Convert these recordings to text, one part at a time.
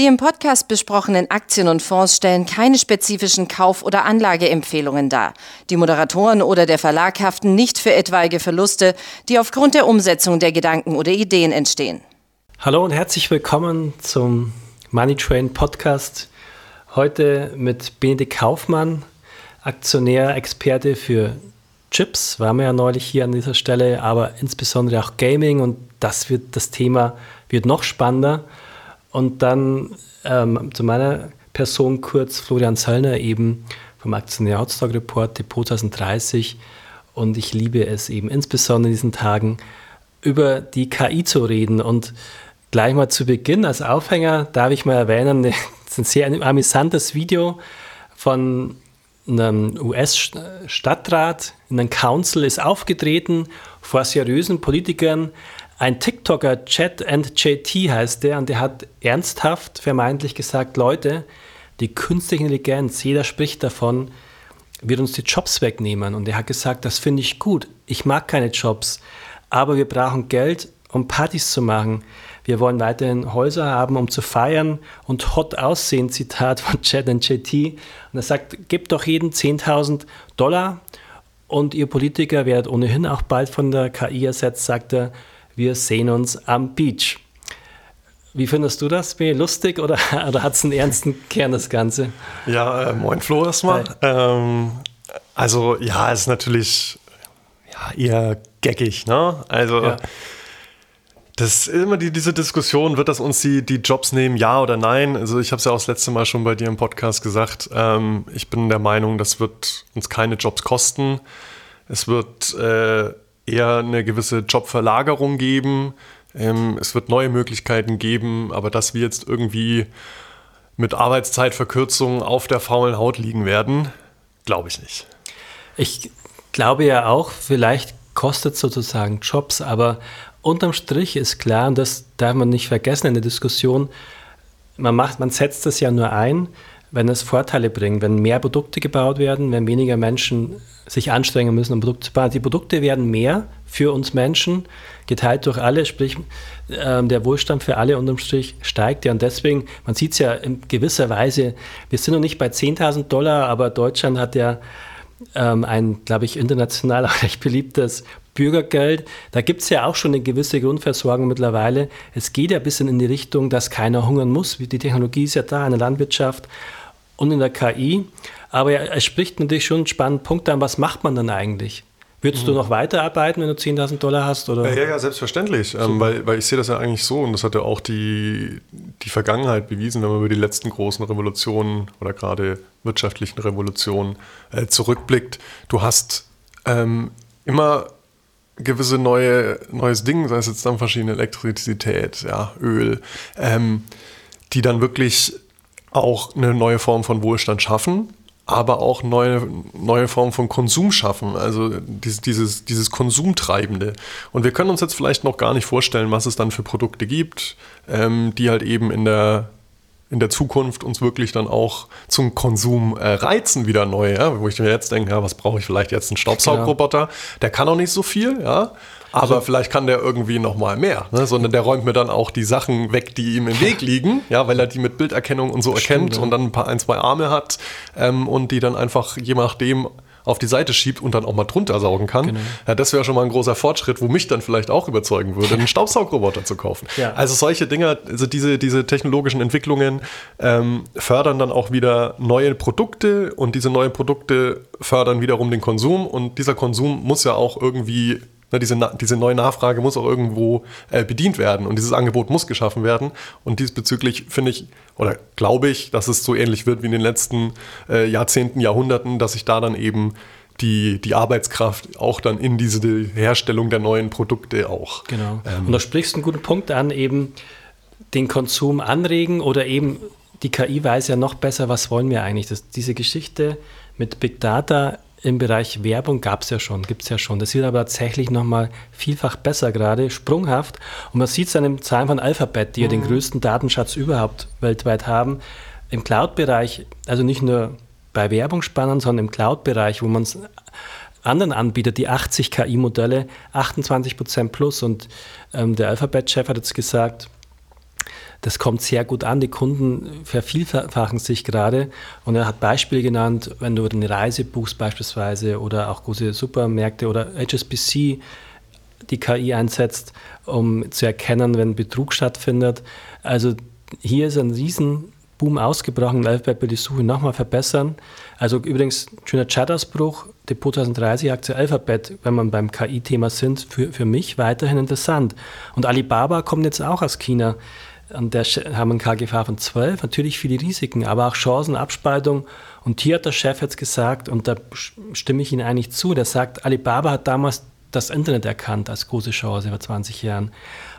Die im Podcast besprochenen Aktien und Fonds stellen keine spezifischen Kauf- oder Anlageempfehlungen dar. Die Moderatoren oder der Verlag haften nicht für etwaige Verluste, die aufgrund der Umsetzung der Gedanken oder Ideen entstehen. Hallo und herzlich willkommen zum Money Train Podcast. Heute mit Benedikt Kaufmann, Aktionär, Experte für Chips, waren wir ja neulich hier an dieser Stelle, aber insbesondere auch Gaming und das wird das Thema wird noch spannender. Und dann ähm, zu meiner Person kurz Florian Zöllner eben vom Aktionär Outstock Report Depot 2030 und ich liebe es eben insbesondere in diesen Tagen über die KI zu reden und gleich mal zu Beginn als Aufhänger darf ich mal erwähnen, das ist ein sehr amüsantes Video von einem US-Stadtrat, in einem Council ist aufgetreten vor seriösen Politikern. Ein TikToker, Chat and JT heißt der, und der hat ernsthaft vermeintlich gesagt, Leute, die künstliche Intelligenz, jeder spricht davon, wird uns die Jobs wegnehmen. Und er hat gesagt, das finde ich gut. Ich mag keine Jobs, aber wir brauchen Geld, um Partys zu machen. Wir wollen weiterhin Häuser haben, um zu feiern und hot aussehen, Zitat von Chad und JT. Und er sagt, gebt doch jeden 10.000 Dollar und ihr Politiker werdet ohnehin auch bald von der KI ersetzt, sagt er, wir sehen uns am Beach. Wie findest du das? Bin lustig oder, oder hat es einen ernsten Kern, das Ganze? Ja, äh, moin Flo erstmal. Ähm, also ja, es ist natürlich ja, eher geckig, ne? Also ja. Das ist immer die, diese Diskussion, wird das uns die, die Jobs nehmen, ja oder nein? Also ich habe es ja auch das letzte Mal schon bei dir im Podcast gesagt. Ähm, ich bin der Meinung, das wird uns keine Jobs kosten. Es wird äh, eher eine gewisse Jobverlagerung geben. Ähm, es wird neue Möglichkeiten geben, aber dass wir jetzt irgendwie mit Arbeitszeitverkürzungen auf der faulen Haut liegen werden, glaube ich nicht. Ich glaube ja auch, vielleicht kostet sozusagen Jobs, aber unterm Strich ist klar, und das darf man nicht vergessen in der Diskussion, man, macht, man setzt das ja nur ein, wenn es Vorteile bringt, wenn mehr Produkte gebaut werden, wenn weniger Menschen sich anstrengen müssen, um Produkte zu bauen. Die Produkte werden mehr für uns Menschen, geteilt durch alle, sprich äh, der Wohlstand für alle unterm Strich steigt ja. Und deswegen, man sieht es ja in gewisser Weise, wir sind noch nicht bei 10.000 Dollar, aber Deutschland hat ja ähm, ein, glaube ich, international auch recht beliebtes Bürgergeld. Da gibt es ja auch schon eine gewisse Grundversorgung mittlerweile. Es geht ja ein bisschen in die Richtung, dass keiner hungern muss. Die Technologie ist ja da in der Landwirtschaft und in der KI. Aber es spricht natürlich schon einen spannenden Punkt an, was macht man dann eigentlich? Würdest mhm. du noch weiterarbeiten, wenn du 10.000 Dollar hast? Oder? Ja, ja, selbstverständlich. Ähm, weil, weil ich sehe das ja eigentlich so und das hat ja auch die, die Vergangenheit bewiesen, wenn man über die letzten großen Revolutionen oder gerade wirtschaftlichen Revolutionen äh, zurückblickt. Du hast ähm, immer gewisse neue, neues Ding, sei es jetzt dann verschiedene Elektrizität, ja, Öl, ähm, die dann wirklich auch eine neue Form von Wohlstand schaffen, aber auch neue, neue Formen von Konsum schaffen, also dieses, dieses, dieses Konsumtreibende. Und wir können uns jetzt vielleicht noch gar nicht vorstellen, was es dann für Produkte gibt, ähm, die halt eben in der in der Zukunft uns wirklich dann auch zum Konsum äh, reizen wieder neu, ja? wo ich mir jetzt denke, ja, was brauche ich vielleicht jetzt einen Staubsaugroboter? Der kann auch nicht so viel, ja, aber also, vielleicht kann der irgendwie noch mal mehr, ne? sondern der räumt mir dann auch die Sachen weg, die ihm im Weg liegen, ja, weil er die mit Bilderkennung und so Stimmt, erkennt ja. und dann ein paar ein zwei Arme hat ähm, und die dann einfach je nachdem auf die Seite schiebt und dann auch mal drunter saugen kann. Genau. Ja, das wäre schon mal ein großer Fortschritt, wo mich dann vielleicht auch überzeugen würde, einen Staubsaugroboter zu kaufen. Ja. Also solche Dinge, also diese, diese technologischen Entwicklungen ähm, fördern dann auch wieder neue Produkte und diese neuen Produkte fördern wiederum den Konsum und dieser Konsum muss ja auch irgendwie Ne, diese, diese neue Nachfrage muss auch irgendwo äh, bedient werden und dieses Angebot muss geschaffen werden. Und diesbezüglich finde ich oder glaube ich, dass es so ähnlich wird wie in den letzten äh, Jahrzehnten, Jahrhunderten, dass sich da dann eben die, die Arbeitskraft auch dann in diese Herstellung der neuen Produkte auch. Genau. Ähm, und da sprichst du einen guten Punkt an, eben den Konsum anregen oder eben die KI weiß ja noch besser, was wollen wir eigentlich. Das, diese Geschichte mit Big Data im Bereich Werbung gab es ja schon, gibt es ja schon. Das wird aber tatsächlich nochmal vielfach besser gerade, sprunghaft. Und man sieht es an den Zahlen von Alphabet, die mhm. ja den mhm. größten Datenschatz überhaupt weltweit haben. Im Cloud-Bereich, also nicht nur bei Werbung spannend, sondern im Cloud-Bereich, wo man es anderen Anbieter, die 80 KI-Modelle, 28 Prozent plus. Und ähm, der Alphabet-Chef hat jetzt gesagt, das kommt sehr gut an. Die Kunden vervielfachen sich gerade. Und er hat Beispiele genannt, wenn du eine Reise buchst beispielsweise oder auch große Supermärkte oder HSBC die KI einsetzt, um zu erkennen, wenn Betrug stattfindet. Also hier ist ein Riesenboom ausgebrochen. Alphabet will die Suche nochmal verbessern. Also übrigens, schöner Chatausbruch, Depot 2030 Aktie Alphabet, wenn man beim KI-Thema sind, für, für mich weiterhin interessant. Und Alibaba kommt jetzt auch aus China. Und der haben ein KGV von 12, natürlich viele Risiken, aber auch Chancen, Abspaltung. Und hier hat der Chef jetzt gesagt, und da stimme ich Ihnen eigentlich zu, der sagt, Alibaba hat damals das Internet erkannt als große Chance vor 20 Jahren.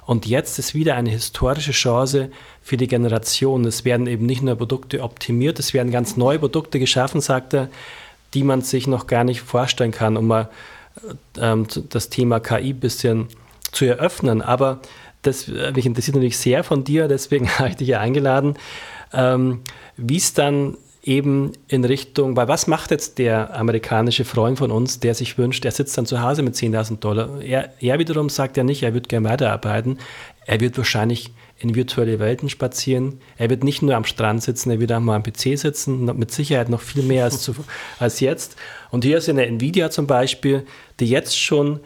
Und jetzt ist wieder eine historische Chance für die Generation. Es werden eben nicht nur Produkte optimiert, es werden ganz neue Produkte geschaffen, sagt er, die man sich noch gar nicht vorstellen kann, um mal ähm, das Thema KI ein bisschen zu eröffnen. Aber das äh, mich interessiert natürlich sehr von dir, deswegen habe ich dich ja eingeladen, ähm, wie es dann eben in Richtung, weil was macht jetzt der amerikanische Freund von uns, der sich wünscht, er sitzt dann zu Hause mit 10.000 Dollar. Er, er wiederum sagt ja nicht, er wird gerne weiterarbeiten. Er wird wahrscheinlich in virtuelle Welten spazieren. Er wird nicht nur am Strand sitzen, er wird auch mal am PC sitzen, mit Sicherheit noch viel mehr als, zu, als jetzt. Und hier ist eine Nvidia zum Beispiel, die jetzt schon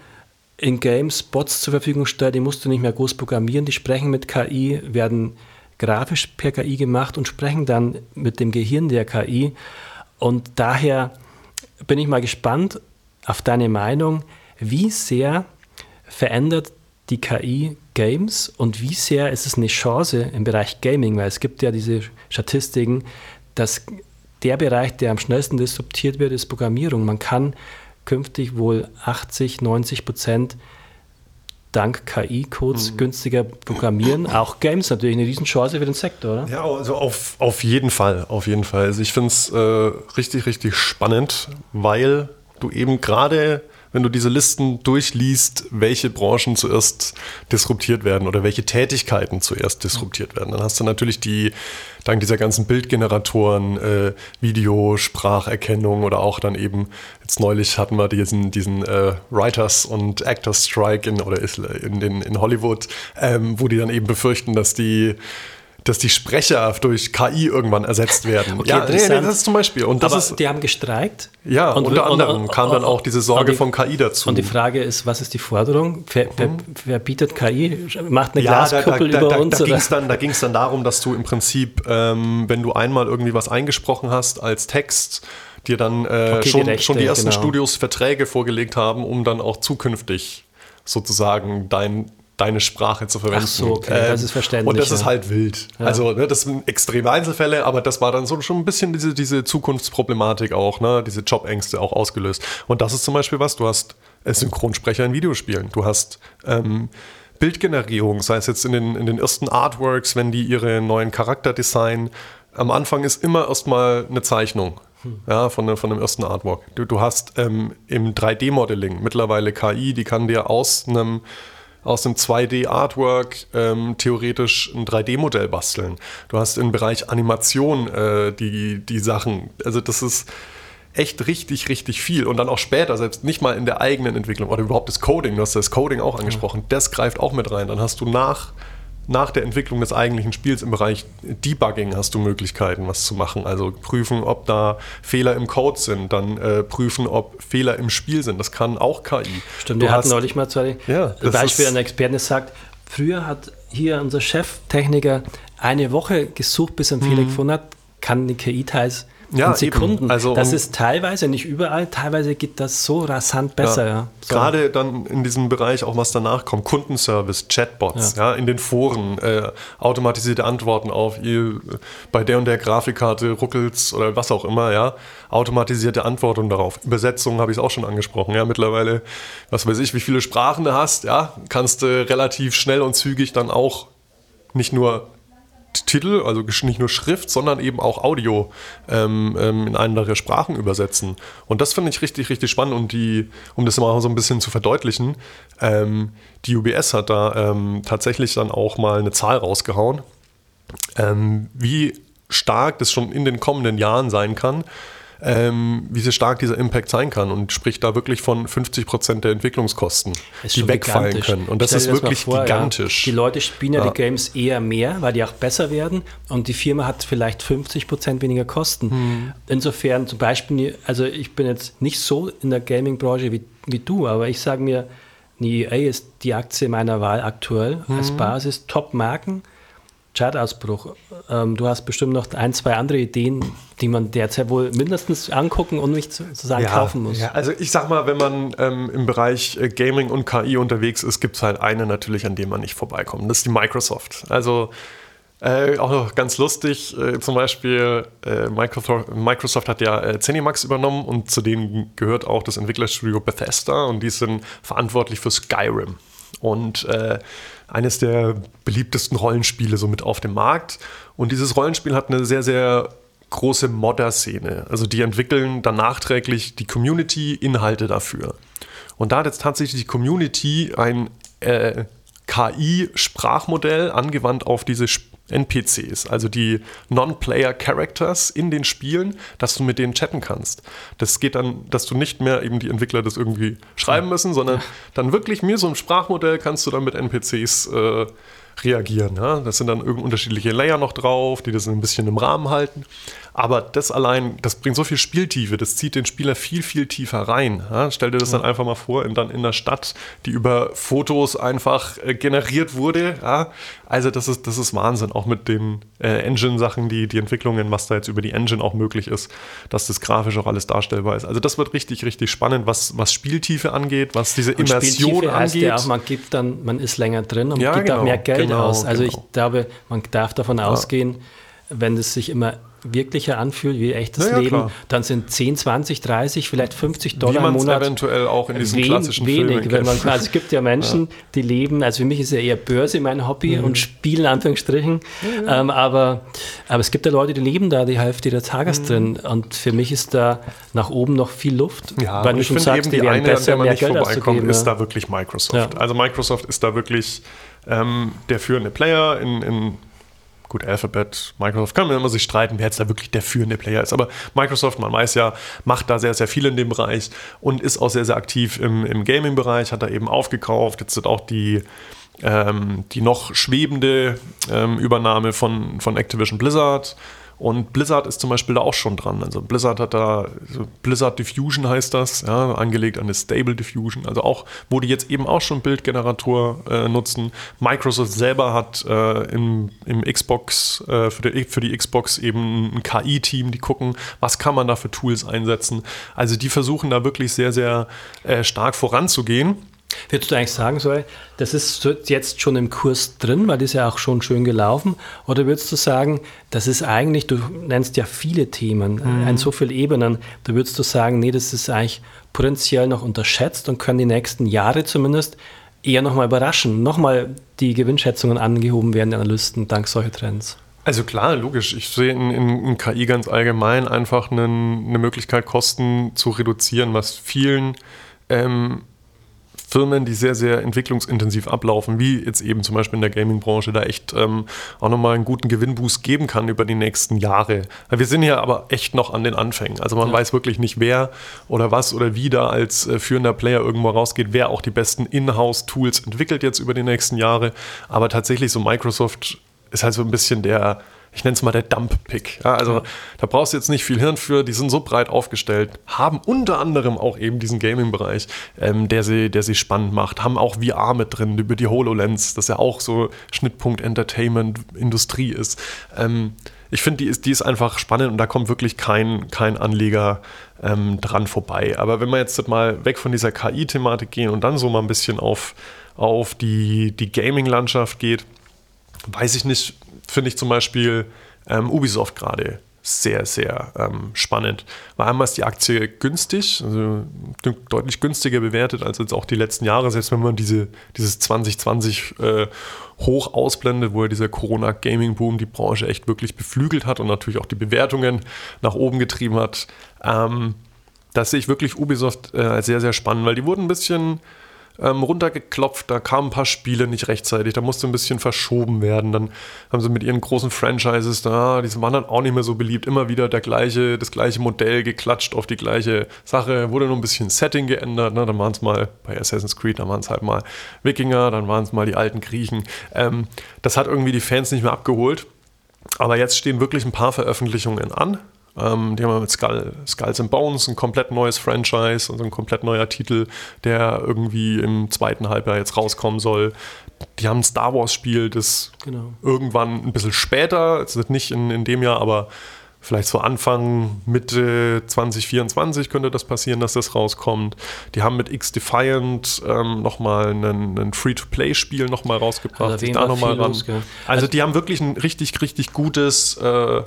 in Games Bots zur Verfügung stellt, die musst du nicht mehr groß programmieren, die sprechen mit KI, werden grafisch per KI gemacht und sprechen dann mit dem Gehirn der KI. Und daher bin ich mal gespannt auf deine Meinung, wie sehr verändert die KI Games und wie sehr ist es eine Chance im Bereich Gaming, weil es gibt ja diese Statistiken, dass der Bereich, der am schnellsten disruptiert wird, ist Programmierung. Man kann künftig wohl 80, 90 Prozent dank KI-Codes mhm. günstiger programmieren. Auch Games natürlich eine Riesenchance für den Sektor, oder? Ja, also auf, auf jeden Fall, auf jeden Fall. Also ich finde es äh, richtig, richtig spannend, weil du eben gerade wenn du diese Listen durchliest, welche Branchen zuerst disruptiert werden oder welche Tätigkeiten zuerst disruptiert werden. Dann hast du natürlich die, dank dieser ganzen Bildgeneratoren, äh, Videospracherkennung oder auch dann eben, jetzt neulich hatten wir diesen, diesen äh, Writers- und Actors-Strike in, oder in, in, in Hollywood, ähm, wo die dann eben befürchten, dass die dass die Sprecher durch KI irgendwann ersetzt werden. Okay, ja, nee, nee, das ist zum Beispiel. Und das Aber ist, die haben gestreikt. Ja, und, unter und, anderem und, kam dann auch diese Sorge die, von KI dazu. Und die Frage ist, was ist die Forderung? Wer, wer, mhm. wer bietet KI? Macht eine ja, Glaskuppel da, da, über da, uns? Da, ging es dann, da dann darum, dass du im Prinzip, ähm, wenn du einmal irgendwie was eingesprochen hast als Text, dir dann äh, okay, schon, die Rechte, schon die ersten genau. Studios Verträge vorgelegt haben, um dann auch zukünftig sozusagen dein deine Sprache zu verwenden. Ach so, okay, ähm, das ist verständlich. Und das ja. ist halt wild. Ja. Also, ne, das sind extreme Einzelfälle, aber das war dann so schon ein bisschen diese, diese Zukunftsproblematik auch, ne, diese Jobängste auch ausgelöst. Und das ist zum Beispiel was, du hast Synchronsprecher in Videospielen, du hast ähm, Bildgenerierung, sei es jetzt in den, in den ersten Artworks, wenn die ihre neuen Charakter designen. Am Anfang ist immer erstmal eine Zeichnung. Hm. Ja, von, von dem ersten Artwork. Du, du hast ähm, im 3D-Modeling mittlerweile KI, die kann dir aus einem aus einem 2D-Artwork ähm, theoretisch ein 3D-Modell basteln. Du hast im Bereich Animation äh, die, die Sachen. Also das ist echt richtig, richtig viel. Und dann auch später, selbst nicht mal in der eigenen Entwicklung oder überhaupt das Coding, du hast das Coding auch angesprochen, das greift auch mit rein. Dann hast du nach nach der Entwicklung des eigentlichen Spiels im Bereich Debugging hast du Möglichkeiten, was zu machen. Also prüfen, ob da Fehler im Code sind, dann äh, prüfen, ob Fehler im Spiel sind. Das kann auch KI. Stimmt, du wir hatten neulich mal zwei ja, Beispiel, ein Experte sagt, früher hat hier unser Cheftechniker eine Woche gesucht, bis er einen Fehler mhm. gefunden hat, kann die KI teils ja, in Sekunden. Also, das ist teilweise, nicht überall, teilweise geht das so rasant besser. Ja. ja. So. Gerade dann in diesem Bereich auch, was danach kommt, Kundenservice, Chatbots, ja. in den Foren, äh, automatisierte Antworten auf ihr, bei der und der Grafikkarte ruckelt's oder was auch immer, ja, automatisierte Antworten darauf. Übersetzungen habe ich auch schon angesprochen, ja, mittlerweile, was weiß ich, wie viele Sprachen du hast, ja, kannst du relativ schnell und zügig dann auch nicht nur Titel, also nicht nur Schrift, sondern eben auch Audio ähm, ähm, in andere Sprachen übersetzen. Und das finde ich richtig, richtig spannend. Und die, um das mal so ein bisschen zu verdeutlichen, ähm, die UBS hat da ähm, tatsächlich dann auch mal eine Zahl rausgehauen, ähm, wie stark das schon in den kommenden Jahren sein kann, ähm, wie sehr stark dieser Impact sein kann und spricht da wirklich von 50 Prozent der Entwicklungskosten, die wegfallen gigantisch. können. Und das ist wirklich vor, gigantisch. Ja. Die Leute spielen ja, ja, die Games eher mehr, weil die auch besser werden und die Firma hat vielleicht 50 Prozent weniger Kosten. Hm. Insofern zum Beispiel, also ich bin jetzt nicht so in der Gaming-Branche wie, wie du, aber ich sage mir, die EA ist die Aktie meiner Wahl aktuell hm. als Basis, Top-Marken Chartausbruch. Ähm, du hast bestimmt noch ein, zwei andere Ideen, die man derzeit wohl mindestens angucken und nicht sozusagen ja, kaufen muss. Ja, also ich sag mal, wenn man ähm, im Bereich äh, Gaming und KI unterwegs ist, gibt es halt eine natürlich, an dem man nicht vorbeikommt. Das ist die Microsoft. Also äh, auch noch ganz lustig, äh, zum Beispiel äh, Microsoft, hat ja äh, Zenimax übernommen und zu denen gehört auch das Entwicklerstudio Bethesda und die sind verantwortlich für Skyrim. Und äh, eines der beliebtesten Rollenspiele so mit auf dem Markt. Und dieses Rollenspiel hat eine sehr, sehr große Modder-Szene. Also die entwickeln dann nachträglich die Community Inhalte dafür. Und da hat jetzt tatsächlich die Community ein äh, KI-Sprachmodell angewandt auf diese NPCs, also die Non-Player-Characters in den Spielen, dass du mit denen chatten kannst. Das geht dann, dass du nicht mehr eben die Entwickler das irgendwie schreiben müssen, sondern dann wirklich mir so ein Sprachmodell kannst du dann mit NPCs äh, reagieren. Ja? Das sind dann irgend unterschiedliche Layer noch drauf, die das ein bisschen im Rahmen halten. Aber das allein, das bringt so viel Spieltiefe, das zieht den Spieler viel, viel tiefer rein. Ja? Stell dir das ja. dann einfach mal vor, in, dann in der Stadt, die über Fotos einfach äh, generiert wurde. Ja? Also das ist, das ist Wahnsinn, auch mit den äh, Engine-Sachen, die, die Entwicklungen, was da jetzt über die Engine auch möglich ist, dass das grafisch auch alles darstellbar ist. Also das wird richtig, richtig spannend, was, was Spieltiefe angeht, was diese und Immersion Spieltiefe angeht. Heißt ja auch, man gibt dann, man ist länger drin und ja, gibt genau, auch mehr Geld genau, aus. Also genau. ich glaube, man darf davon ausgehen, wenn es sich immer wirklicher anfühlt wie echtes naja, Leben, klar. dann sind 10, 20, 30, vielleicht 50 Dollar wie im Monat. eventuell auch in diesen wen, klassischen wenig, Filmen wenn man, Also es gibt ja Menschen, ja. die leben, also für mich ist ja eher Börse mein Hobby mhm. und Spielen Anführungsstrichen, ja, ähm, aber, aber es gibt ja Leute, die leben da die Hälfte ihrer Tages mhm. drin und für mich ist da nach oben noch viel Luft. Ja, weil du schon sagst, die, die eine, besser, an der man nicht Geld vorbeikommt, ist da wirklich Microsoft. Also Microsoft ist da wirklich ähm, der führende Player in, in gut, Alphabet, Microsoft, kann man immer sich streiten, wer jetzt da wirklich der führende Player ist. Aber Microsoft, man weiß ja, macht da sehr, sehr viel in dem Bereich und ist auch sehr, sehr aktiv im, im Gaming-Bereich, hat da eben aufgekauft. Jetzt sind auch die, ähm, die noch schwebende ähm, Übernahme von, von Activision Blizzard und Blizzard ist zum Beispiel da auch schon dran. Also Blizzard hat da, Blizzard Diffusion heißt das, ja, angelegt an eine Stable Diffusion. Also auch, wo die jetzt eben auch schon Bildgenerator äh, nutzen. Microsoft selber hat äh, im, im Xbox, äh, für, die, für die Xbox eben ein KI-Team, die gucken, was kann man da für Tools einsetzen. Also die versuchen da wirklich sehr, sehr äh, stark voranzugehen. Würdest du eigentlich sagen, so, das ist jetzt schon im Kurs drin, weil das ist ja auch schon schön gelaufen? Oder würdest du sagen, das ist eigentlich, du nennst ja viele Themen, mhm. an so vielen Ebenen, da würdest du sagen, nee, das ist eigentlich potenziell noch unterschätzt und können die nächsten Jahre zumindest eher nochmal überraschen, nochmal die Gewinnschätzungen angehoben werden der Analysten dank solcher Trends? Also klar, logisch. Ich sehe in, in, in KI ganz allgemein einfach einen, eine Möglichkeit, Kosten zu reduzieren, was vielen ähm, Firmen, die sehr, sehr entwicklungsintensiv ablaufen, wie jetzt eben zum Beispiel in der Gaming-Branche, da echt ähm, auch nochmal einen guten Gewinnboost geben kann über die nächsten Jahre. Wir sind ja aber echt noch an den Anfängen. Also man ja. weiß wirklich nicht, wer oder was oder wie da als äh, führender Player irgendwo rausgeht, wer auch die besten Inhouse-Tools entwickelt jetzt über die nächsten Jahre. Aber tatsächlich so Microsoft ist halt so ein bisschen der ich nenne es mal der Dump-Pick. Ja, also da brauchst du jetzt nicht viel Hirn für, die sind so breit aufgestellt, haben unter anderem auch eben diesen Gaming-Bereich, ähm, der, sie, der sie spannend macht, haben auch VR mit drin über die HoloLens, das ja auch so Schnittpunkt Entertainment-Industrie ist. Ähm, ich finde, die ist, die ist einfach spannend und da kommt wirklich kein, kein Anleger ähm, dran vorbei. Aber wenn wir jetzt mal weg von dieser KI-Thematik gehen und dann so mal ein bisschen auf, auf die, die Gaming-Landschaft geht, weiß ich nicht, finde ich zum Beispiel ähm, Ubisoft gerade sehr, sehr ähm, spannend. Weil einmal ist die Aktie günstig, also deutlich günstiger bewertet als jetzt auch die letzten Jahre, selbst wenn man diese, dieses 2020 äh, hoch ausblendet, wo ja dieser Corona-Gaming-Boom die Branche echt wirklich beflügelt hat und natürlich auch die Bewertungen nach oben getrieben hat. Ähm, das sehe ich wirklich Ubisoft äh, sehr, sehr spannend, weil die wurden ein bisschen ähm, runtergeklopft. Da kamen ein paar Spiele nicht rechtzeitig, da musste ein bisschen verschoben werden. Dann haben sie mit ihren großen Franchises da, die waren dann auch nicht mehr so beliebt. Immer wieder der gleiche, das gleiche Modell geklatscht auf die gleiche Sache. Wurde nur ein bisschen Setting geändert. Ne? Dann waren es mal bei Assassin's Creed, dann waren es halt mal Wikinger, dann waren es mal die alten Griechen. Ähm, das hat irgendwie die Fans nicht mehr abgeholt. Aber jetzt stehen wirklich ein paar Veröffentlichungen an. Ähm, die haben mit Skull, Skulls and Bones ein komplett neues Franchise, also ein komplett neuer Titel, der irgendwie im zweiten Halbjahr jetzt rauskommen soll. Die haben ein Star Wars-Spiel, das genau. irgendwann ein bisschen später, es wird nicht in, in dem Jahr, aber vielleicht so Anfang, Mitte 2024 könnte das passieren, dass das rauskommt. Die haben mit X-Defiant ähm, nochmal ein, ein Free-to-Play-Spiel nochmal rausgebracht. Also da noch mal ran. Los, also, also, die haben wirklich ein richtig, richtig gutes äh,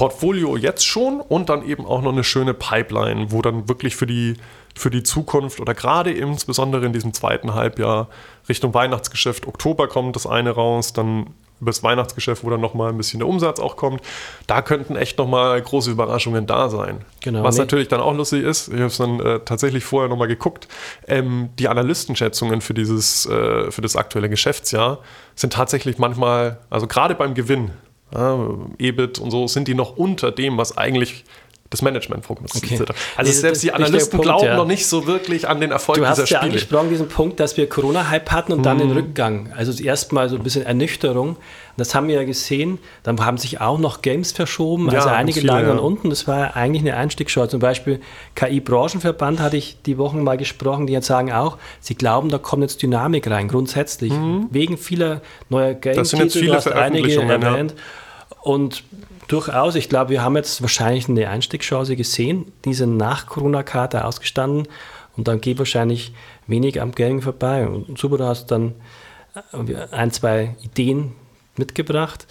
Portfolio jetzt schon und dann eben auch noch eine schöne Pipeline, wo dann wirklich für die, für die Zukunft oder gerade insbesondere in diesem zweiten Halbjahr Richtung Weihnachtsgeschäft, Oktober kommt das eine raus, dann über das Weihnachtsgeschäft, wo dann nochmal ein bisschen der Umsatz auch kommt. Da könnten echt nochmal große Überraschungen da sein. Genau, Was nee. natürlich dann auch lustig ist, ich habe es dann äh, tatsächlich vorher nochmal geguckt, ähm, die Analystenschätzungen für, dieses, äh, für das aktuelle Geschäftsjahr sind tatsächlich manchmal, also gerade beim Gewinn, ja, EBIT und so, sind die noch unter dem, was eigentlich das Management prognostiziert okay. Also nee, selbst die Analysten Punkt, glauben ja. noch nicht so wirklich an den Erfolg dieser Spiele. Du hast ja angesprochen diesen Punkt, dass wir Corona-Hype hatten und hm. dann den mhm. Rückgang. Also erstmal so ein bisschen Ernüchterung. Das haben wir ja gesehen. Dann haben sich auch noch Games verschoben. Ja, also einige viele, lagen ja. unten. Das war eigentlich eine Einstiegschance. Zum Beispiel KI-Branchenverband hatte ich die Wochen mal gesprochen. Die jetzt sagen auch, sie glauben, da kommt jetzt Dynamik rein, grundsätzlich. Mhm. Wegen vieler neuer Games. Das sind jetzt viele Veröffentlichungen. Einige erwähnt. Und durchaus, ich glaube, wir haben jetzt wahrscheinlich eine Einstiegschance gesehen. Diese nach Corona-Karte ausgestanden und dann geht wahrscheinlich wenig am Gaming vorbei. Und super, du hast dann äh, ein, zwei Ideen mitgebracht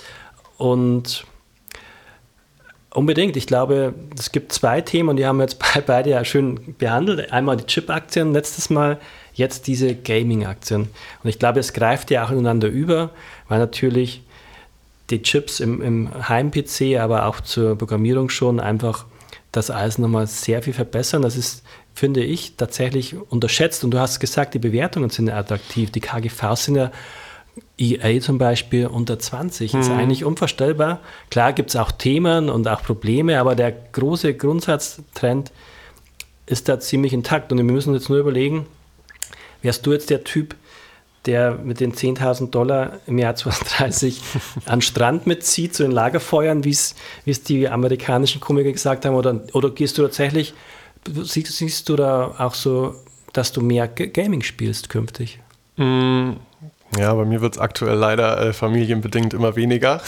und Unbedingt. Ich glaube, es gibt zwei Themen und die haben wir jetzt beide ja schön behandelt. Einmal die Chip-Aktien, letztes Mal jetzt diese Gaming-Aktien. Und ich glaube, es greift ja auch ineinander über, weil natürlich die Chips im, im Heim-PC, aber auch zur Programmierung schon einfach das alles nochmal sehr viel verbessern. Das ist, finde ich, tatsächlich unterschätzt. Und du hast gesagt, die Bewertungen sind ja attraktiv. Die KGVs sind ja EA zum Beispiel unter 20. Mhm. Ist eigentlich unvorstellbar. Klar gibt es auch Themen und auch Probleme, aber der große Grundsatztrend ist da ziemlich intakt. Und wir müssen jetzt nur überlegen, wärst du jetzt der Typ, der mit den 10.000 Dollar im Jahr 2030 an Strand mitzieht, zu den Lagerfeuern, wie es die amerikanischen Komiker gesagt haben? Oder, oder gehst du tatsächlich, siehst, siehst du da auch so, dass du mehr Gaming spielst künftig? Mm, ja, bei mir wird es aktuell leider äh, familienbedingt immer weniger.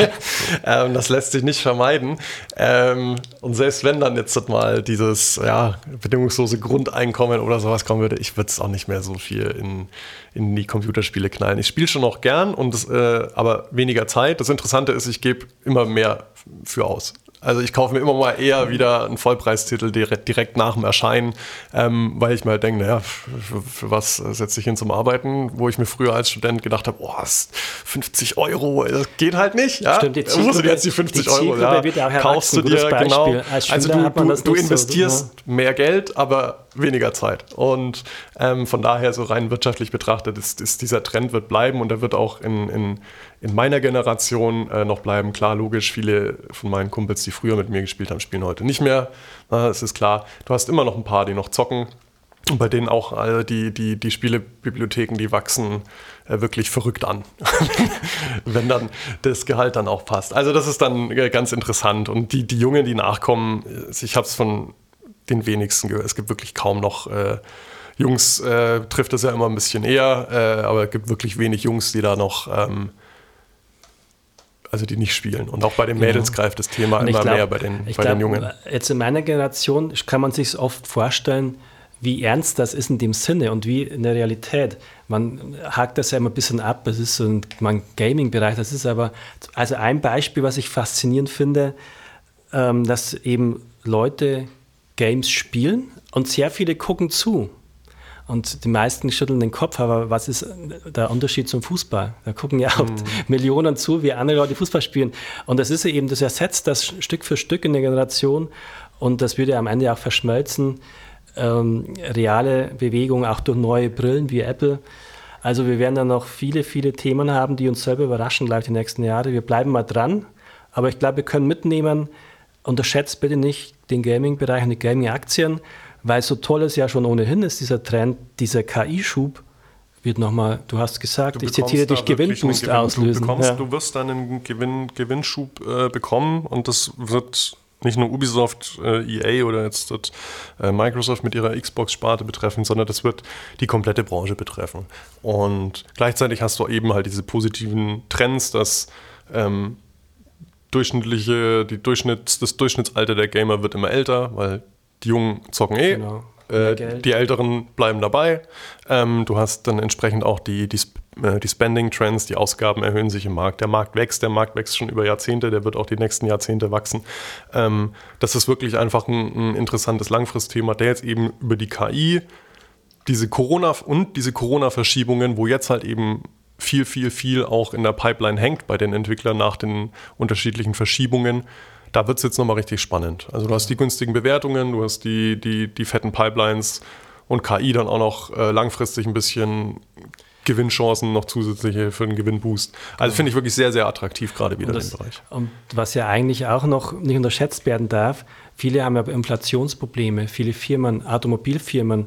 ähm, das lässt sich nicht vermeiden. Ähm, und selbst wenn dann jetzt mal dieses ja, bedingungslose Grundeinkommen oder sowas kommen würde, ich würde es auch nicht mehr so viel in, in die Computerspiele knallen. Ich spiele schon noch gern, und das, äh, aber weniger Zeit. Das Interessante ist, ich gebe immer mehr für aus. Also ich kaufe mir immer mal eher wieder einen Vollpreistitel direkt, direkt nach dem Erscheinen, ähm, weil ich mir halt denke, naja, für, für was setze ich hin zum Arbeiten, wo ich mir früher als Student gedacht habe, oh, 50 Euro, das geht halt nicht. Ja? Stimmt, die Zielgruppe, musst du dir jetzt die 50 die Euro, ja, kaufst du dir, genau. also du, du, du investierst so, ne? mehr Geld, aber weniger Zeit. Und ähm, von daher, so rein wirtschaftlich betrachtet, ist, ist, dieser Trend wird bleiben und er wird auch in, in, in meiner Generation äh, noch bleiben. Klar, logisch, viele von meinen Kumpels, die früher mit mir gespielt haben, spielen heute nicht mehr. Es ist klar, du hast immer noch ein paar, die noch zocken. Und bei denen auch äh, die, die, die Spielebibliotheken, die wachsen äh, wirklich verrückt an, wenn dann das Gehalt dann auch passt. Also das ist dann äh, ganz interessant. Und die, die Jungen, die nachkommen, äh, ich habe es von den wenigsten gehört. Es gibt wirklich kaum noch äh, Jungs, äh, trifft es ja immer ein bisschen eher, äh, aber es gibt wirklich wenig Jungs, die da noch, ähm, also die nicht spielen. Und auch bei den Mädels genau. greift das Thema immer glaub, mehr bei den, bei glaub, den Jungen. Jetzt in meiner Generation kann man sich oft vorstellen, wie ernst das ist in dem Sinne und wie in der Realität. Man hakt das ja immer ein bisschen ab, es ist so ein Gaming-Bereich, das ist aber, also ein Beispiel, was ich faszinierend finde, ähm, dass eben Leute Games spielen und sehr viele gucken zu. Und die meisten schütteln den Kopf, aber was ist der Unterschied zum Fußball? Da gucken ja auch mhm. Millionen zu, wie andere Leute Fußball spielen. Und das ist ja eben, das ersetzt das Stück für Stück in der Generation und das würde am Ende auch verschmelzen ähm, reale Bewegung, auch durch neue Brillen wie Apple. Also wir werden da noch viele, viele Themen haben, die uns selber überraschen, gleich die nächsten Jahre. Wir bleiben mal dran, aber ich glaube, wir können mitnehmen, unterschätzt bitte nicht den Gaming-Bereich und die Gaming-Aktien, weil so toll es ja schon ohnehin ist, dieser Trend, dieser KI-Schub, wird nochmal, du hast gesagt, du ich zitiere dich, Gewinnboost Gewinn, auslösen. Du, bekommst, ja. du wirst dann einen Gewinn, Gewinnschub äh, bekommen und das wird nicht nur Ubisoft, äh, EA oder jetzt das, äh, Microsoft mit ihrer Xbox-Sparte betreffen, sondern das wird die komplette Branche betreffen. Und gleichzeitig hast du eben halt diese positiven Trends, dass ähm, durchschnittliche, die Durchschnitts, das Durchschnittsalter der Gamer wird immer älter, weil die Jungen zocken eh. Genau. Äh, die Älteren bleiben dabei. Ähm, du hast dann entsprechend auch die, die, äh, die Spending-Trends, die Ausgaben erhöhen sich im Markt. Der Markt wächst, der Markt wächst schon über Jahrzehnte, der wird auch die nächsten Jahrzehnte wachsen. Ähm, das ist wirklich einfach ein, ein interessantes Langfristthema, der jetzt eben über die KI diese Corona und diese Corona-Verschiebungen, wo jetzt halt eben viel, viel, viel auch in der Pipeline hängt bei den Entwicklern nach den unterschiedlichen Verschiebungen, da wird es jetzt nochmal richtig spannend. Also du hast die günstigen Bewertungen, du hast die, die, die fetten Pipelines und KI dann auch noch äh, langfristig ein bisschen Gewinnchancen noch zusätzliche für einen Gewinnboost. Also finde ich wirklich sehr, sehr attraktiv gerade wieder das, den Bereich. Und was ja eigentlich auch noch nicht unterschätzt werden darf, viele haben ja Inflationsprobleme, viele Firmen, Automobilfirmen,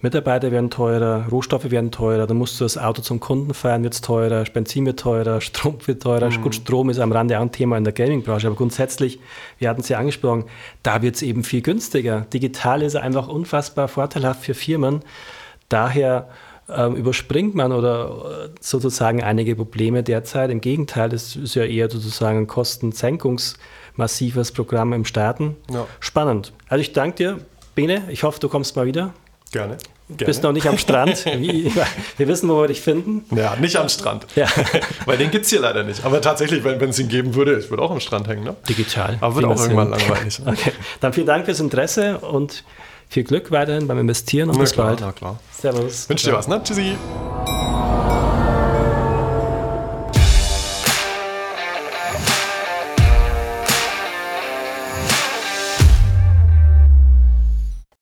Mitarbeiter werden teurer, Rohstoffe werden teurer, dann musst du das Auto zum Kunden fahren, wird es teurer, Benzin wird teurer, Strom wird teurer. Mhm. Gut, Strom ist am Rande auch ein Thema in der Gaming-Branche, aber grundsätzlich, wir hatten es ja angesprochen, da wird es eben viel günstiger. Digital ist einfach unfassbar vorteilhaft für Firmen. Daher ähm, überspringt man oder äh, sozusagen einige Probleme derzeit. Im Gegenteil, es ist ja eher sozusagen ein kostensenkungsmassives Programm im Starten. Ja. Spannend. Also ich danke dir, Bene. Ich hoffe, du kommst mal wieder. Gerne. Du bist noch nicht am Strand. Wie, wir wissen, wo wir dich finden. Ja, nicht am Strand. Ja. Weil den gibt es hier leider nicht. Aber tatsächlich, wenn es ihn geben würde, ich würde auch am Strand hängen. Ne? Digital. Aber wird auch irgendwann langweilig. Okay. Dann vielen Dank fürs Interesse und viel Glück weiterhin beim Investieren und na bis klar, bald. Na klar. Servus. Wünsche dir was, ne? Tschüssi.